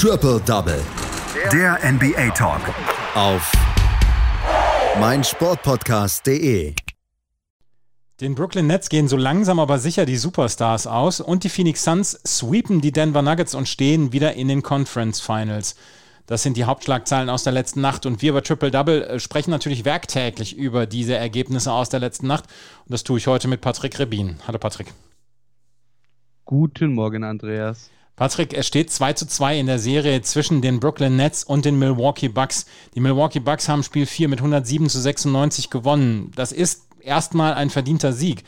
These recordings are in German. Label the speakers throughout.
Speaker 1: Triple Double.
Speaker 2: Der NBA Talk.
Speaker 1: Auf meinsportpodcast.de.
Speaker 3: Den Brooklyn Nets gehen so langsam aber sicher die Superstars aus und die Phoenix Suns sweepen die Denver Nuggets und stehen wieder in den Conference Finals. Das sind die Hauptschlagzeilen aus der letzten Nacht. Und wir bei Triple Double äh, sprechen natürlich werktäglich über diese Ergebnisse aus der letzten Nacht. Und das tue ich heute mit Patrick Rebin. Hallo Patrick.
Speaker 4: Guten Morgen, Andreas.
Speaker 3: Patrick, es steht 2 zu 2 in der Serie zwischen den Brooklyn Nets und den Milwaukee Bucks. Die Milwaukee Bucks haben Spiel 4 mit 107 zu 96 gewonnen. Das ist erstmal ein verdienter Sieg.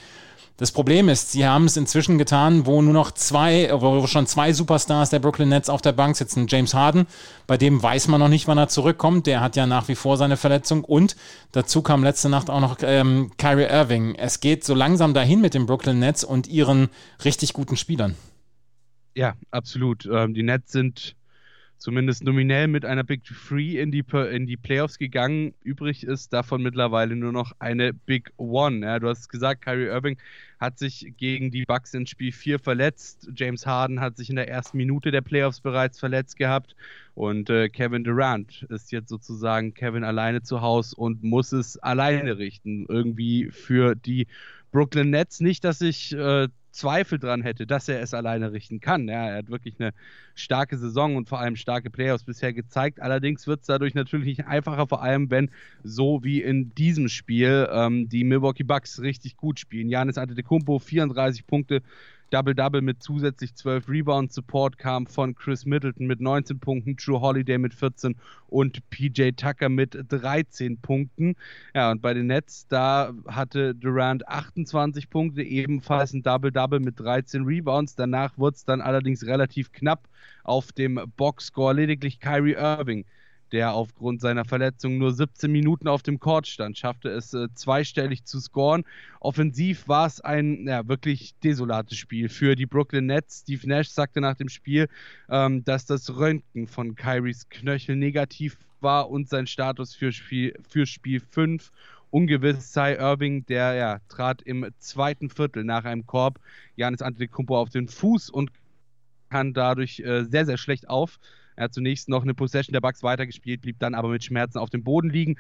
Speaker 3: Das Problem ist, sie haben es inzwischen getan, wo nur noch zwei, wo schon zwei Superstars der Brooklyn Nets auf der Bank sitzen. James Harden, bei dem weiß man noch nicht, wann er zurückkommt. Der hat ja nach wie vor seine Verletzung. Und dazu kam letzte Nacht auch noch ähm, Kyrie Irving. Es geht so langsam dahin mit den Brooklyn Nets und ihren richtig guten Spielern.
Speaker 4: Ja, absolut. Ähm, die Nets sind zumindest nominell mit einer Big Three in die, in die Playoffs gegangen. Übrig ist davon mittlerweile nur noch eine Big One. Ja, du hast gesagt, Kyrie Irving hat sich gegen die Bucks in Spiel 4 verletzt. James Harden hat sich in der ersten Minute der Playoffs bereits verletzt gehabt. Und äh, Kevin Durant ist jetzt sozusagen Kevin alleine zu Hause und muss es alleine richten. Irgendwie für die Brooklyn Nets. Nicht, dass ich äh, Zweifel dran hätte, dass er es alleine richten kann. Ja, er hat wirklich eine starke Saison und vor allem starke Playoffs bisher gezeigt. Allerdings wird es dadurch natürlich nicht einfacher, vor allem wenn so wie in diesem Spiel ähm, die Milwaukee Bucks richtig gut spielen. Janis Antetokounmpo 34 Punkte, Double-Double mit zusätzlich 12 Rebounds. Support kam von Chris Middleton mit 19 Punkten, True Holiday mit 14 und PJ Tucker mit 13 Punkten. Ja, und bei den Nets, da hatte Durant 28 Punkte, ebenfalls ein Double-Double mit 13 Rebounds. Danach wurde es dann allerdings relativ knapp auf dem Boxscore. Lediglich Kyrie Irving der aufgrund seiner Verletzung nur 17 Minuten auf dem Court stand, schaffte es äh, zweistellig zu scoren. Offensiv war es ein ja, wirklich desolates Spiel für die Brooklyn Nets. Steve Nash sagte nach dem Spiel, ähm, dass das Röntgen von Kyries Knöchel negativ war und sein Status für Spiel, für Spiel 5 ungewiss sei. Irving, der ja, trat im zweiten Viertel nach einem Korb Janis Antetokounmpo auf den Fuß und kann dadurch äh, sehr, sehr schlecht auf. Er hat zunächst noch eine Possession der Bucks weitergespielt, blieb dann aber mit Schmerzen auf dem Boden liegen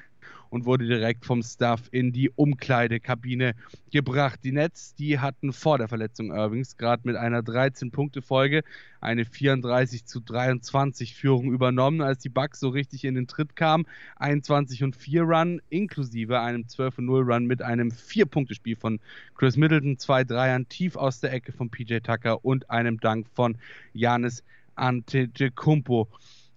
Speaker 4: und wurde direkt vom Staff in die Umkleidekabine gebracht. Die Nets, die hatten vor der Verletzung Irvings gerade mit einer 13-Punkte-Folge eine 34 zu 23 Führung übernommen, als die Bucks so richtig in den Tritt kamen. 21 und 4 Run inklusive einem 12 und 0 Run mit einem 4-Punkte-Spiel von Chris Middleton, zwei Dreiern tief aus der Ecke von PJ Tucker und einem Dank von Janis Antetokounmpo.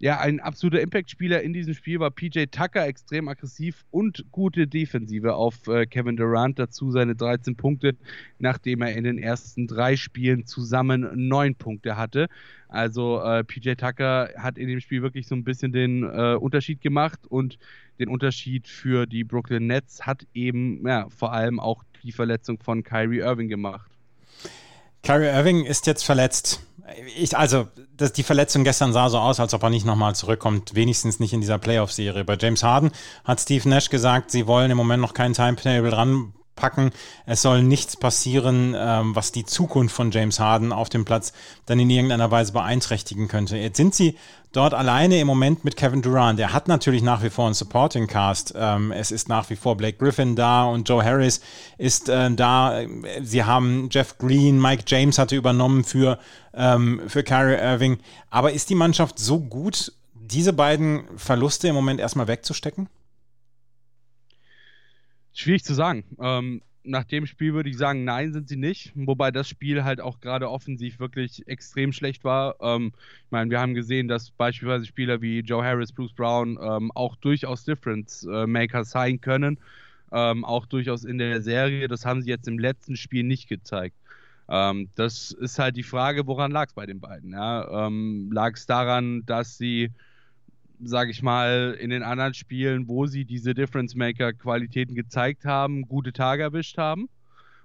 Speaker 4: Ja, ein absoluter Impact-Spieler in diesem Spiel war PJ Tucker, extrem aggressiv und gute Defensive auf äh, Kevin Durant. Dazu seine 13 Punkte, nachdem er in den ersten drei Spielen zusammen neun Punkte hatte. Also äh, PJ Tucker hat in dem Spiel wirklich so ein bisschen den äh, Unterschied gemacht und den Unterschied für die Brooklyn Nets hat eben ja, vor allem auch die Verletzung von Kyrie Irving gemacht.
Speaker 3: Kyrie Irving ist jetzt verletzt. Ich, also, das, die Verletzung gestern sah so aus, als ob er nicht nochmal zurückkommt, wenigstens nicht in dieser Playoff-Serie. Bei James Harden hat Steve Nash gesagt, sie wollen im Moment noch kein Timetable ran packen. Es soll nichts passieren, ähm, was die Zukunft von James Harden auf dem Platz dann in irgendeiner Weise beeinträchtigen könnte. Jetzt sind sie dort alleine im Moment mit Kevin Durant. Der hat natürlich nach wie vor einen Supporting Cast. Ähm, es ist nach wie vor Blake Griffin da und Joe Harris ist äh, da. Sie haben Jeff Green, Mike James hatte übernommen für, ähm, für Kyrie Irving. Aber ist die Mannschaft so gut, diese beiden Verluste im Moment erstmal wegzustecken?
Speaker 4: Schwierig zu sagen. Ähm, nach dem Spiel würde ich sagen, nein, sind sie nicht. Wobei das Spiel halt auch gerade offensiv wirklich extrem schlecht war. Ähm, ich meine, wir haben gesehen, dass beispielsweise Spieler wie Joe Harris, Bruce Brown ähm, auch durchaus Difference äh, sein können. Ähm, auch durchaus in der Serie. Das haben sie jetzt im letzten Spiel nicht gezeigt. Ähm, das ist halt die Frage, woran lag es bei den beiden? Ja? Ähm, lag es daran, dass sie sage ich mal, in den anderen Spielen, wo sie diese Difference Maker Qualitäten gezeigt haben, gute Tage erwischt haben?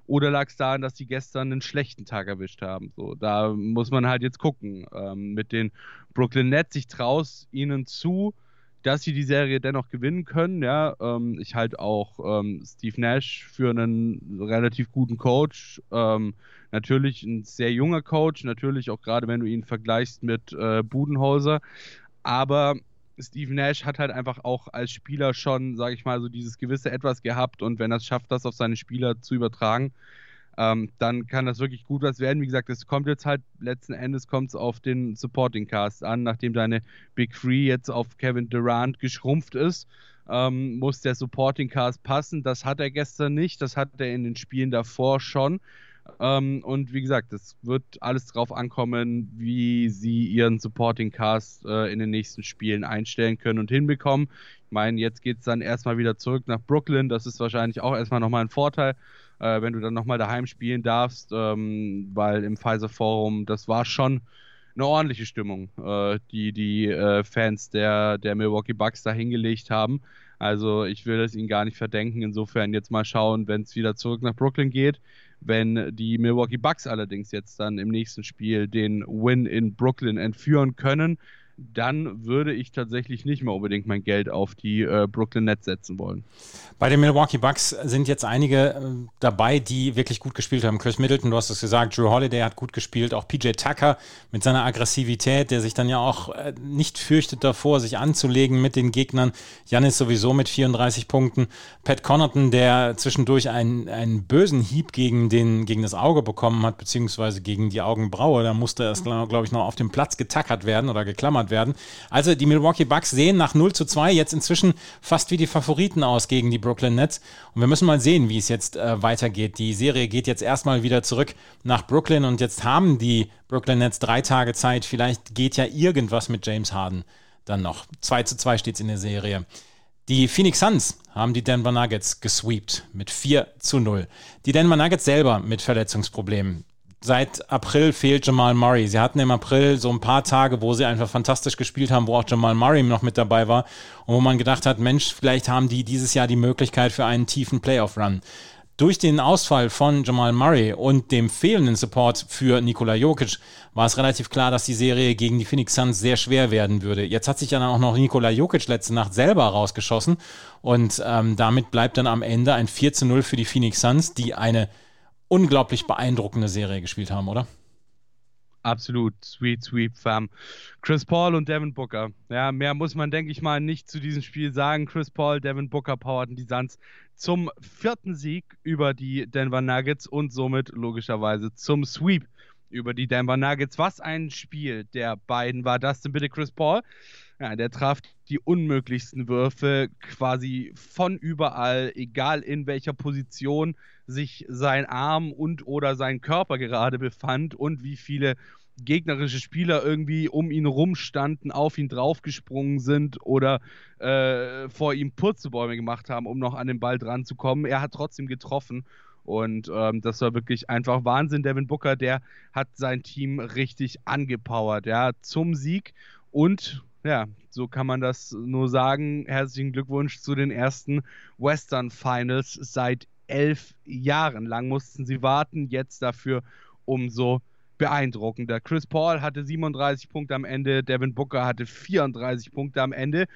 Speaker 4: Oder lag es daran, dass sie gestern einen schlechten Tag erwischt haben? So, da muss man halt jetzt gucken. Ähm, mit den Brooklyn Nets, ich traue ihnen zu, dass sie die Serie dennoch gewinnen können. Ja, ähm, ich halte auch ähm, Steve Nash für einen relativ guten Coach. Ähm, natürlich ein sehr junger Coach, natürlich auch gerade wenn du ihn vergleichst mit äh, Budenholzer. Aber Steve Nash hat halt einfach auch als Spieler schon, sage ich mal, so dieses gewisse Etwas gehabt und wenn er es schafft, das auf seine Spieler zu übertragen, ähm, dann kann das wirklich gut was werden. Wie gesagt, es kommt jetzt halt letzten Endes kommt auf den Supporting Cast an, nachdem deine Big Three jetzt auf Kevin Durant geschrumpft ist. Ähm, muss der Supporting Cast passen. Das hat er gestern nicht, das hat er in den Spielen davor schon. Ähm, und wie gesagt, es wird alles drauf ankommen, wie sie ihren Supporting Cast äh, in den nächsten Spielen einstellen können und hinbekommen. Ich meine, jetzt geht es dann erstmal wieder zurück nach Brooklyn. Das ist wahrscheinlich auch erstmal nochmal ein Vorteil äh, wenn du dann nochmal daheim spielen darfst, ähm, weil im Pfizer Forum, das war schon eine ordentliche Stimmung, äh, die die äh, Fans der, der Milwaukee Bucks da hingelegt haben. Also ich will es ihnen gar nicht verdenken. Insofern jetzt mal schauen, wenn es wieder zurück nach Brooklyn geht. Wenn die Milwaukee Bucks allerdings jetzt dann im nächsten Spiel den Win in Brooklyn entführen können, dann würde ich tatsächlich nicht mehr unbedingt mein Geld auf die äh, Brooklyn Nets setzen wollen.
Speaker 3: Bei den Milwaukee Bucks sind jetzt einige äh, dabei, die wirklich gut gespielt haben. Chris Middleton, du hast es gesagt, Drew Holiday hat gut gespielt, auch PJ Tucker mit seiner Aggressivität, der sich dann ja auch äh, nicht fürchtet davor, sich anzulegen mit den Gegnern. Janis sowieso mit 34 Punkten. Pat Connaughton, der zwischendurch einen, einen bösen Hieb gegen, den, gegen das Auge bekommen hat, beziehungsweise gegen die Augenbraue. Da musste erst, glaube ich, noch auf dem Platz getackert werden oder geklammert genannt werden. Also die Milwaukee Bucks sehen nach 0 zu 2 jetzt inzwischen fast wie die Favoriten aus gegen die Brooklyn Nets. Und wir müssen mal sehen, wie es jetzt äh, weitergeht. Die Serie geht jetzt erstmal wieder zurück nach Brooklyn und jetzt haben die Brooklyn Nets drei Tage Zeit. Vielleicht geht ja irgendwas mit James Harden dann noch. 2 zu 2 steht es in der Serie. Die Phoenix Suns haben die Denver Nuggets gesweept mit 4 zu 0. Die Denver Nuggets selber mit Verletzungsproblemen seit April fehlt Jamal Murray. Sie hatten im April so ein paar Tage, wo sie einfach fantastisch gespielt haben, wo auch Jamal Murray noch mit dabei war und wo man gedacht hat, Mensch, vielleicht haben die dieses Jahr die Möglichkeit für einen tiefen Playoff-Run. Durch den Ausfall von Jamal Murray und dem fehlenden Support für Nikola Jokic war es relativ klar, dass die Serie gegen die Phoenix Suns sehr schwer werden würde. Jetzt hat sich ja dann auch noch Nikola Jokic letzte Nacht selber rausgeschossen und ähm, damit bleibt dann am Ende ein 4 zu 0 für die Phoenix Suns, die eine unglaublich beeindruckende Serie gespielt haben, oder?
Speaker 4: Absolut, sweet, sweet fam. Chris Paul und Devin Booker. Ja, mehr muss man, denke ich mal, nicht zu diesem Spiel sagen. Chris Paul, Devin Booker powerten die Suns zum vierten Sieg über die Denver Nuggets und somit logischerweise zum Sweep über die Denver Nuggets. Was ein Spiel der beiden war das denn bitte, Chris Paul? Ja, der traf die unmöglichsten Würfe quasi von überall, egal in welcher Position sich sein Arm und oder sein Körper gerade befand und wie viele gegnerische Spieler irgendwie um ihn rumstanden, auf ihn draufgesprungen sind oder äh, vor ihm Purzelbäume gemacht haben, um noch an den Ball dran zu kommen. Er hat trotzdem getroffen und ähm, das war wirklich einfach Wahnsinn. Devin Booker, der hat sein Team richtig angepowert, ja, zum Sieg und ja, so kann man das nur sagen. Herzlichen Glückwunsch zu den ersten Western Finals seit elf Jahren. Lang mussten sie warten, jetzt dafür umso beeindruckender. Chris Paul hatte 37 Punkte am Ende, Devin Booker hatte 34 Punkte am Ende.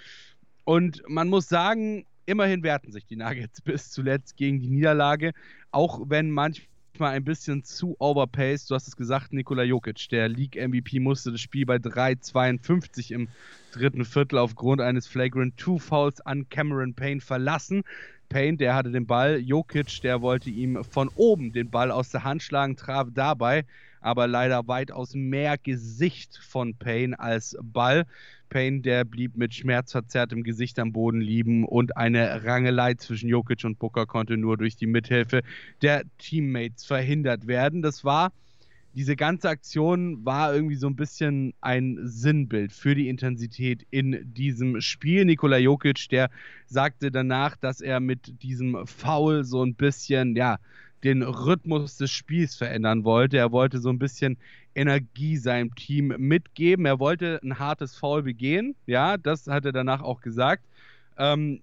Speaker 4: Und man muss sagen, immerhin wehrten sich die Nuggets bis zuletzt gegen die Niederlage, auch wenn manchmal ein bisschen zu overpaced. Du hast es gesagt, Nikola Jokic, der League-MVP, musste das Spiel bei 3,52 im dritten Viertel aufgrund eines Flagrant Two Fouls an Cameron Payne verlassen. Payne, der hatte den Ball, Jokic, der wollte ihm von oben den Ball aus der Hand schlagen, traf dabei, aber leider weitaus mehr Gesicht von Payne als Ball. Payne, der blieb mit schmerzverzerrtem Gesicht am Boden liegen und eine Rangelei zwischen Jokic und Booker konnte nur durch die Mithilfe der Teammates verhindert werden. Das war diese ganze Aktion war irgendwie so ein bisschen ein Sinnbild für die Intensität in diesem Spiel. Nikola Jokic, der sagte danach, dass er mit diesem Foul so ein bisschen, ja, den Rhythmus des Spiels verändern wollte. Er wollte so ein bisschen Energie seinem Team mitgeben. Er wollte ein hartes Foul begehen. Ja, das hat er danach auch gesagt. Ähm,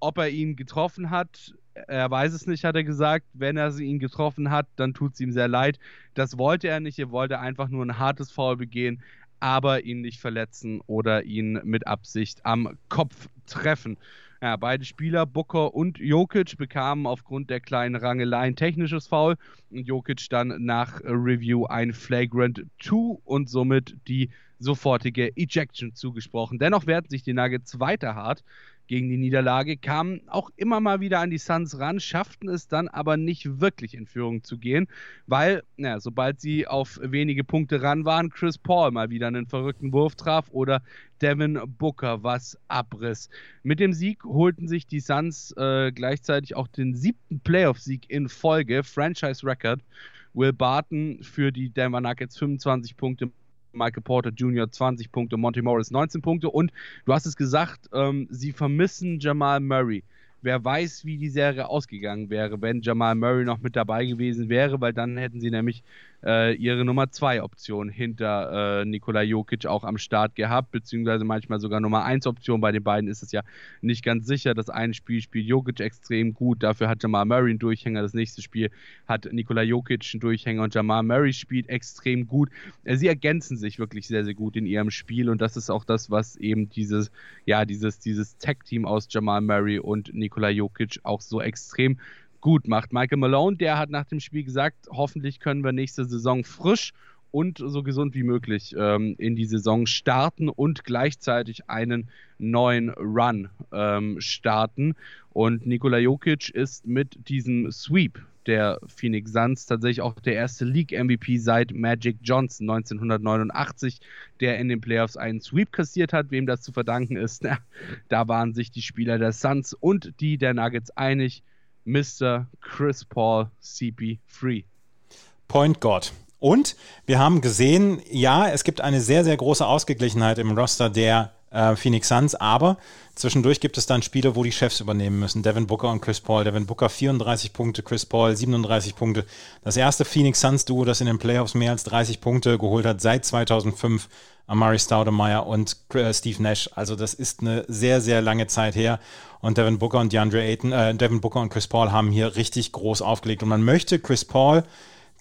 Speaker 4: ob er ihn getroffen hat, er weiß es nicht, hat er gesagt. Wenn er ihn getroffen hat, dann tut es ihm sehr leid. Das wollte er nicht. Er wollte einfach nur ein hartes Foul begehen. aber ihn nicht verletzen oder ihn mit Absicht am Kopf treffen. Ja, beide Spieler, Booker und Jokic, bekamen aufgrund der kleinen Rangelei ein technisches Foul und Jokic dann nach Review ein Flagrant 2 und somit die sofortige Ejection zugesprochen. Dennoch werden sich die Nuggets weiter hart gegen die Niederlage, kamen auch immer mal wieder an die Suns ran, schafften es dann aber nicht wirklich in Führung zu gehen, weil, na, sobald sie auf wenige Punkte ran waren, Chris Paul mal wieder einen verrückten Wurf traf oder Devin Booker was abriss. Mit dem Sieg holten sich die Suns äh, gleichzeitig auch den siebten Playoff-Sieg in Folge, Franchise Record. Will Barton für die Denver Nuggets 25 Punkte, Michael Porter Jr. 20 Punkte, Monty Morris 19 Punkte und du hast es gesagt, ähm, sie vermissen Jamal Murray. Wer weiß, wie die Serie ausgegangen wäre, wenn Jamal Murray noch mit dabei gewesen wäre, weil dann hätten sie nämlich äh, ihre Nummer 2 Option hinter äh, Nikola Jokic auch am Start gehabt, beziehungsweise manchmal sogar Nummer 1 Option. Bei den beiden ist es ja nicht ganz sicher. Das eine Spiel spielt Jokic extrem gut, dafür hat Jamal Murray einen Durchhänger. Das nächste Spiel hat Nikola Jokic einen Durchhänger und Jamal Murray spielt extrem gut. Äh, sie ergänzen sich wirklich sehr, sehr gut in ihrem Spiel und das ist auch das, was eben dieses, ja, dieses, dieses Tag-Team aus Jamal Murray und Nikola Jokic auch so extrem gut macht. Michael Malone, der hat nach dem Spiel gesagt, hoffentlich können wir nächste Saison frisch und so gesund wie möglich ähm, in die Saison starten und gleichzeitig einen neuen Run ähm, starten. Und Nikola Jokic ist mit diesem Sweep der Phoenix Suns tatsächlich auch der erste League-MVP seit Magic Johnson 1989, der in den Playoffs einen Sweep kassiert hat. Wem das zu verdanken ist, na, da waren sich die Spieler der Suns und die der Nuggets einig. Mr. Chris Paul CP3.
Speaker 3: Point God. Und wir haben gesehen, ja, es gibt eine sehr, sehr große Ausgeglichenheit im Roster der äh, Phoenix Suns, aber zwischendurch gibt es dann Spiele, wo die Chefs übernehmen müssen. Devin Booker und Chris Paul. Devin Booker 34 Punkte, Chris Paul 37 Punkte. Das erste Phoenix Suns Duo, das in den Playoffs mehr als 30 Punkte geholt hat seit 2005. Amari Staudemeyer und äh, Steve Nash. Also das ist eine sehr, sehr lange Zeit her. Und Devin Booker und DeAndre Ayton, äh, Devin Booker und Chris Paul haben hier richtig groß aufgelegt. Und man möchte Chris Paul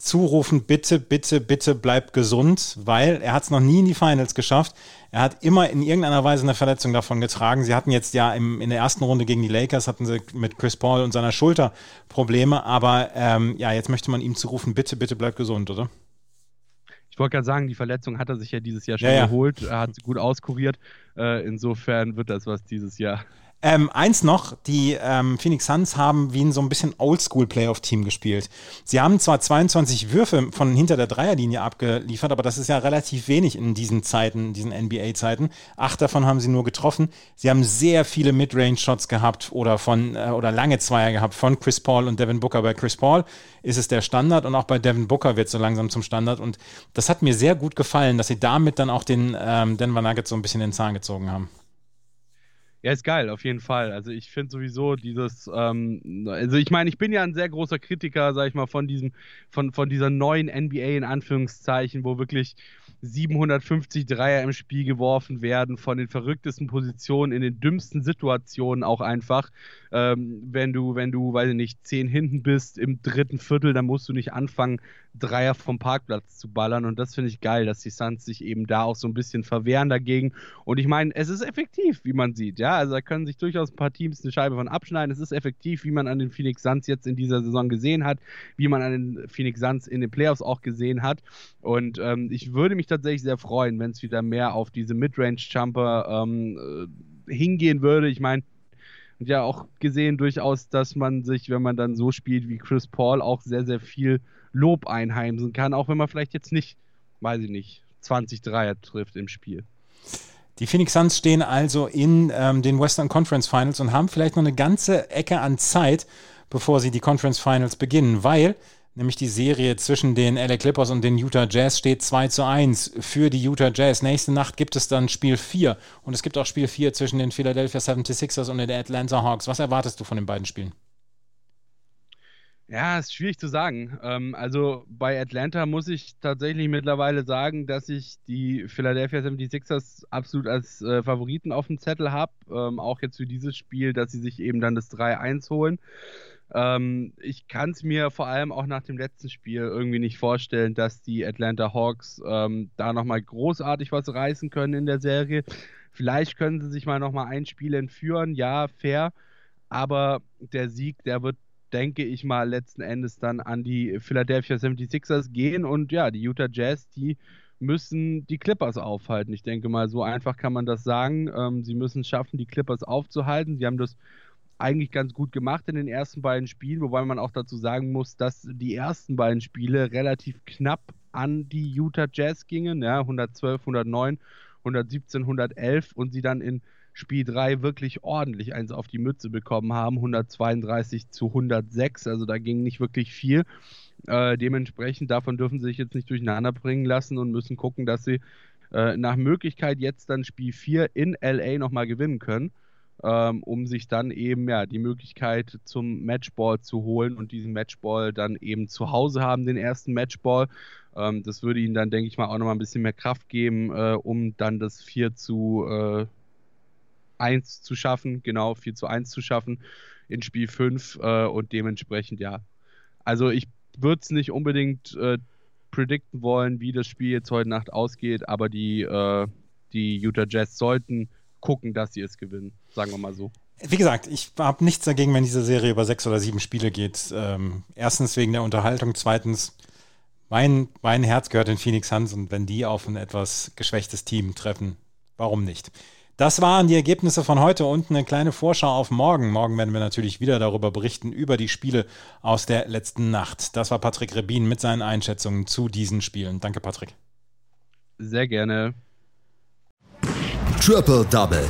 Speaker 3: zurufen, bitte, bitte, bitte bleib gesund, weil er hat es noch nie in die Finals geschafft. Er hat immer in irgendeiner Weise eine Verletzung davon getragen. Sie hatten jetzt ja im, in der ersten Runde gegen die Lakers, hatten sie mit Chris Paul und seiner Schulter Probleme, aber ähm, ja, jetzt möchte man ihm zurufen, bitte, bitte bleib gesund, oder?
Speaker 4: Ich wollte gerade sagen, die Verletzung hat er sich ja dieses Jahr schon ja, ja. geholt, er hat sie gut auskuriert. Äh, insofern wird das was dieses Jahr.
Speaker 3: Ähm, eins noch, die ähm, Phoenix Suns haben wie ein so ein bisschen Oldschool-Playoff-Team gespielt. Sie haben zwar 22 Würfe von hinter der Dreierlinie abgeliefert, aber das ist ja relativ wenig in diesen Zeiten, diesen NBA-Zeiten. Acht davon haben sie nur getroffen. Sie haben sehr viele Midrange-Shots gehabt oder von äh, oder lange Zweier gehabt von Chris Paul und Devin Booker. Bei Chris Paul ist es der Standard und auch bei Devin Booker wird es so langsam zum Standard. Und das hat mir sehr gut gefallen, dass sie damit dann auch den ähm, Denver Nuggets so ein bisschen in den Zahn gezogen haben.
Speaker 4: Ja, ist geil, auf jeden Fall. Also ich finde sowieso dieses, ähm, also ich meine, ich bin ja ein sehr großer Kritiker, sag ich mal, von diesem, von, von dieser neuen NBA in Anführungszeichen, wo wirklich 750 Dreier im Spiel geworfen werden, von den verrücktesten Positionen, in den dümmsten Situationen auch einfach. Ähm, wenn du, wenn du, weiß ich nicht, zehn hinten bist im dritten Viertel, dann musst du nicht anfangen, Dreier vom Parkplatz zu ballern. Und das finde ich geil, dass die Suns sich eben da auch so ein bisschen verwehren dagegen. Und ich meine, es ist effektiv, wie man sieht. Ja, also da können sich durchaus ein paar Teams eine Scheibe von abschneiden. Es ist effektiv, wie man an den Phoenix Suns jetzt in dieser Saison gesehen hat, wie man an den Phoenix Suns in den Playoffs auch gesehen hat. Und ähm, ich würde mich tatsächlich sehr freuen, wenn es wieder mehr auf diese Midrange-Jumper ähm, äh, hingehen würde. Ich meine, ja auch gesehen durchaus, dass man sich, wenn man dann so spielt wie Chris Paul, auch sehr, sehr viel Lob einheimsen kann, auch wenn man vielleicht jetzt nicht, weiß ich nicht, 20 Dreier trifft im Spiel.
Speaker 3: Die Phoenix Suns stehen also in ähm, den Western Conference Finals und haben vielleicht noch eine ganze Ecke an Zeit, bevor sie die Conference Finals beginnen, weil Nämlich die Serie zwischen den LA Clippers und den Utah Jazz steht 2 zu 1 für die Utah Jazz. Nächste Nacht gibt es dann Spiel 4 und es gibt auch Spiel 4 zwischen den Philadelphia 76ers und den Atlanta Hawks. Was erwartest du von den beiden Spielen?
Speaker 4: Ja, ist schwierig zu sagen. Ähm, also bei Atlanta muss ich tatsächlich mittlerweile sagen, dass ich die Philadelphia 76ers absolut als äh, Favoriten auf dem Zettel habe. Ähm, auch jetzt für dieses Spiel, dass sie sich eben dann das 3-1 holen. Ähm, ich kann es mir vor allem auch nach dem letzten Spiel irgendwie nicht vorstellen, dass die Atlanta Hawks ähm, da nochmal großartig was reißen können in der Serie. Vielleicht können sie sich mal nochmal ein Spiel entführen, ja, fair. Aber der Sieg, der wird, denke ich mal, letzten Endes dann an die Philadelphia 76ers gehen. Und ja, die Utah Jazz, die müssen die Clippers aufhalten. Ich denke mal, so einfach kann man das sagen. Ähm, sie müssen es schaffen, die Clippers aufzuhalten. Sie haben das eigentlich ganz gut gemacht in den ersten beiden Spielen, wobei man auch dazu sagen muss, dass die ersten beiden Spiele relativ knapp an die Utah Jazz gingen, ja, 112, 109, 117, 111 und sie dann in Spiel 3 wirklich ordentlich eins auf die Mütze bekommen haben, 132 zu 106, also da ging nicht wirklich viel. Äh, dementsprechend davon dürfen sie sich jetzt nicht durcheinander bringen lassen und müssen gucken, dass sie äh, nach Möglichkeit jetzt dann Spiel 4 in LA nochmal gewinnen können ähm, um sich dann eben ja die Möglichkeit zum Matchball zu holen und diesen Matchball dann eben zu Hause haben, den ersten Matchball. Ähm, das würde ihnen dann, denke ich mal, auch nochmal ein bisschen mehr Kraft geben, äh, um dann das 4 zu äh, 1 zu schaffen, genau, 4 zu 1 zu schaffen in Spiel 5 äh, und dementsprechend, ja. Also ich würde es nicht unbedingt äh, predikten wollen, wie das Spiel jetzt heute Nacht ausgeht, aber die, äh, die Utah Jazz sollten gucken, dass sie es gewinnen, sagen wir mal so.
Speaker 3: Wie gesagt, ich habe nichts dagegen, wenn diese Serie über sechs oder sieben Spiele geht. Ähm, erstens wegen der Unterhaltung, zweitens, mein, mein Herz gehört in Phoenix Suns und wenn die auf ein etwas geschwächtes Team treffen, warum nicht? Das waren die Ergebnisse von heute und eine kleine Vorschau auf morgen. Morgen werden wir natürlich wieder darüber berichten, über die Spiele aus der letzten Nacht. Das war Patrick Rebin mit seinen Einschätzungen zu diesen Spielen. Danke, Patrick.
Speaker 4: Sehr gerne.
Speaker 1: Triple Double.